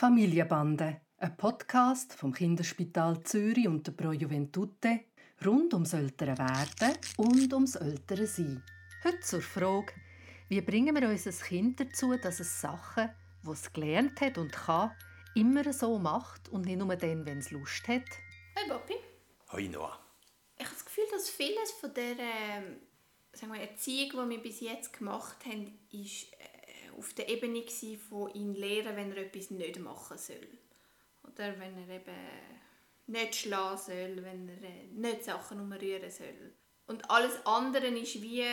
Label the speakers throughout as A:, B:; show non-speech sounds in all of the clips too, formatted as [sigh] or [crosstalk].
A: Familienbande, ein Podcast vom Kinderspital Zürich und der Pro Juventute rund ums ältere Werden und ums ältere Sein. Heute zur Frage, wie bringen wir unser Kind dazu, dass es Sachen, die es gelernt hat und kann, immer so macht und nicht nur dann, wenn es Lust hat?
B: Hey Papi.
C: Hoi Noah.
B: Ich habe das Gefühl, dass vieles von der ähm, sagen wir, Erziehung, die wir bis jetzt gemacht haben, ist auf der Ebene von ihn lehren, wenn er etwas nicht machen soll. Oder wenn er eben nicht schlagen soll, wenn er äh, nicht Sachen umrühren soll. Und alles andere ist wie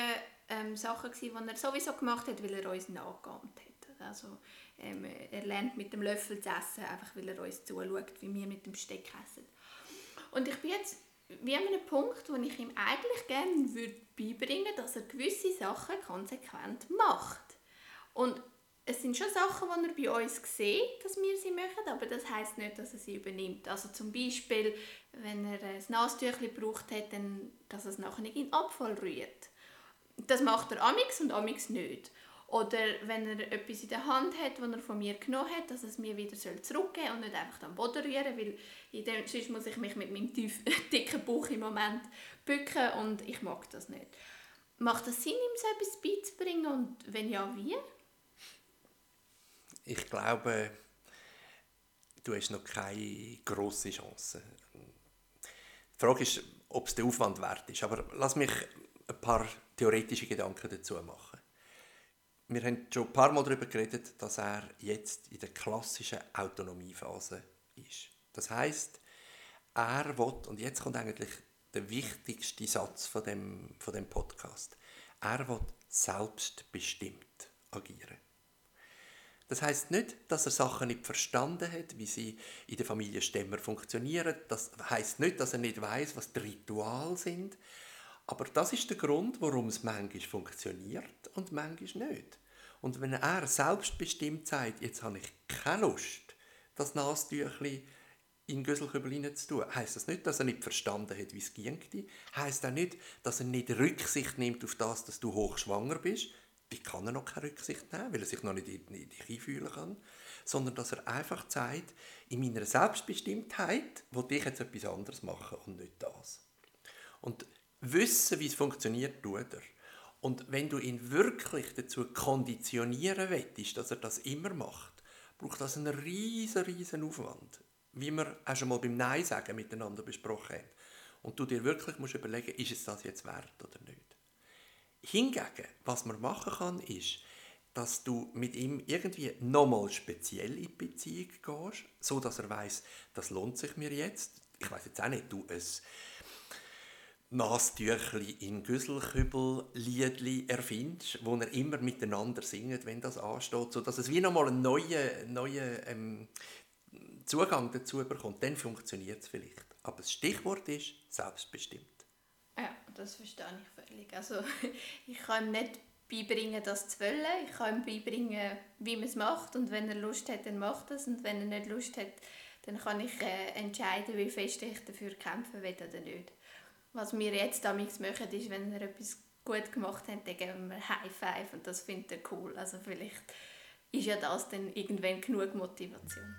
B: ähm, Sachen die er sowieso gemacht hat, weil er uns nachgeahmt hat. Also ähm, er lernt mit dem Löffel zu essen, einfach weil er uns zuschaut, wie wir mit dem Steck essen. Und ich bin jetzt wie an einem Punkt, wo ich ihm eigentlich gerne würde beibringen würde, dass er gewisse Sachen konsequent macht. Und es sind schon Sachen, die er bei uns sieht, dass wir sie machen, aber das heißt nicht, dass er sie übernimmt. Also zum Beispiel, wenn er ein Nasentüchchen gebraucht hat, dann, dass er es nachher nicht in den Abfall rührt. Das macht er amix und amix nicht. Oder wenn er etwas in der Hand hat, das er von mir genommen hat, dass er es mir wieder zurückgeben soll und nicht einfach am Boden rühren, weil in dem, sonst muss ich mich mit meinem tief, [laughs] dicken Bauch im Moment bücken und ich mag das nicht. Macht es Sinn, ihm so etwas beizubringen und wenn ja, wie?
C: Ich glaube, du hast noch keine grosse Chance. Die Frage ist, ob es der Aufwand wert ist. Aber lass mich ein paar theoretische Gedanken dazu machen. Wir haben schon ein paar Mal darüber geredet, dass er jetzt in der klassischen Autonomiephase ist. Das heißt, er will, und jetzt kommt eigentlich der wichtigste Satz von dem, von dem Podcast, er will selbstbestimmt agieren. Das heißt nicht, dass er Sachen nicht verstanden hat, wie sie in der Familie Stemmer funktionieren. Das heißt nicht, dass er nicht weiß, was die Rituale sind. Aber das ist der Grund, warum es manchmal funktioniert und manchmal nicht. Und wenn er selbstbestimmt sagt, jetzt habe ich keine Lust, das Nasentüchli in den Güsselkübel zu tun, heisst das nicht, dass er nicht verstanden hat, wie es ging. Heisst auch nicht, dass er nicht Rücksicht nimmt auf das, dass du hochschwanger bist die kann er noch keine Rücksicht nehmen, weil er sich noch nicht in dich einfühlen kann, sondern dass er einfach sagt, in meiner Selbstbestimmtheit will ich jetzt etwas anderes machen und nicht das. Und wissen, wie es funktioniert, tut er. Und wenn du ihn wirklich dazu konditionieren willst, dass er das immer macht, braucht das einen riesen, riesen Aufwand. Wie wir auch schon mal beim Nein sagen miteinander besprochen haben. Und du dir wirklich musst überlegen, ist es das jetzt wert oder nicht. Hingegen, was man machen kann, ist, dass du mit ihm irgendwie nochmal speziell in Beziehung gehst, so dass er weiß, das lohnt sich mir jetzt. Ich weiß jetzt auch nicht, du ein Nasentüchli in Güsselkübel Liedli erfindest, wo er immer miteinander singt, wenn das ansteht, so dass es wie nochmal einen neuen, neuen ähm, Zugang dazu bekommt. Dann funktioniert es vielleicht. Aber das Stichwort ist selbstbestimmt.
B: Ja, das verstehe ich völlig. Also [laughs] ich kann ihm nicht beibringen, das zu wollen. Ich kann ihm beibringen, wie man es macht. Und wenn er Lust hat, dann macht er es. Und wenn er nicht Lust hat, dann kann ich äh, entscheiden, wie fest ich dafür kämpfen will oder nicht. Was wir jetzt damals machen, ist, wenn er etwas gut gemacht hat, dann geben wir High Five und das findet er cool. Also vielleicht ist ja das dann irgendwann genug Motivation.